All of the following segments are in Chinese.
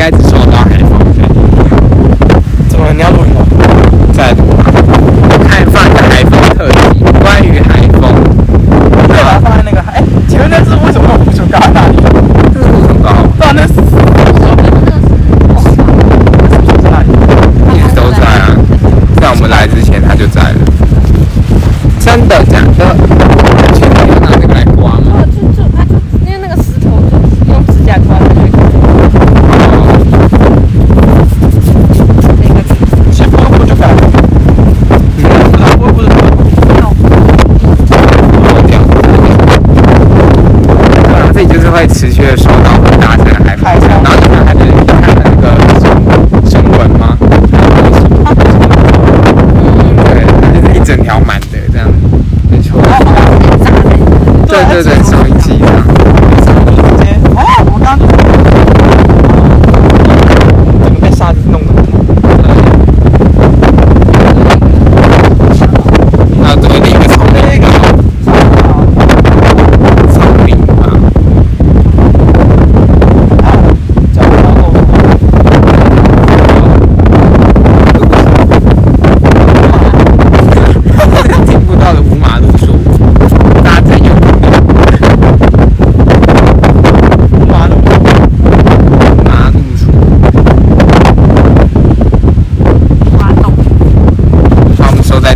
guys. 在持续的受到很大的海海啸，然后还是看看那个声声文吗？对，它就是一整条满的这样，没错。对对对，所以。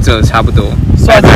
这差不多。帅才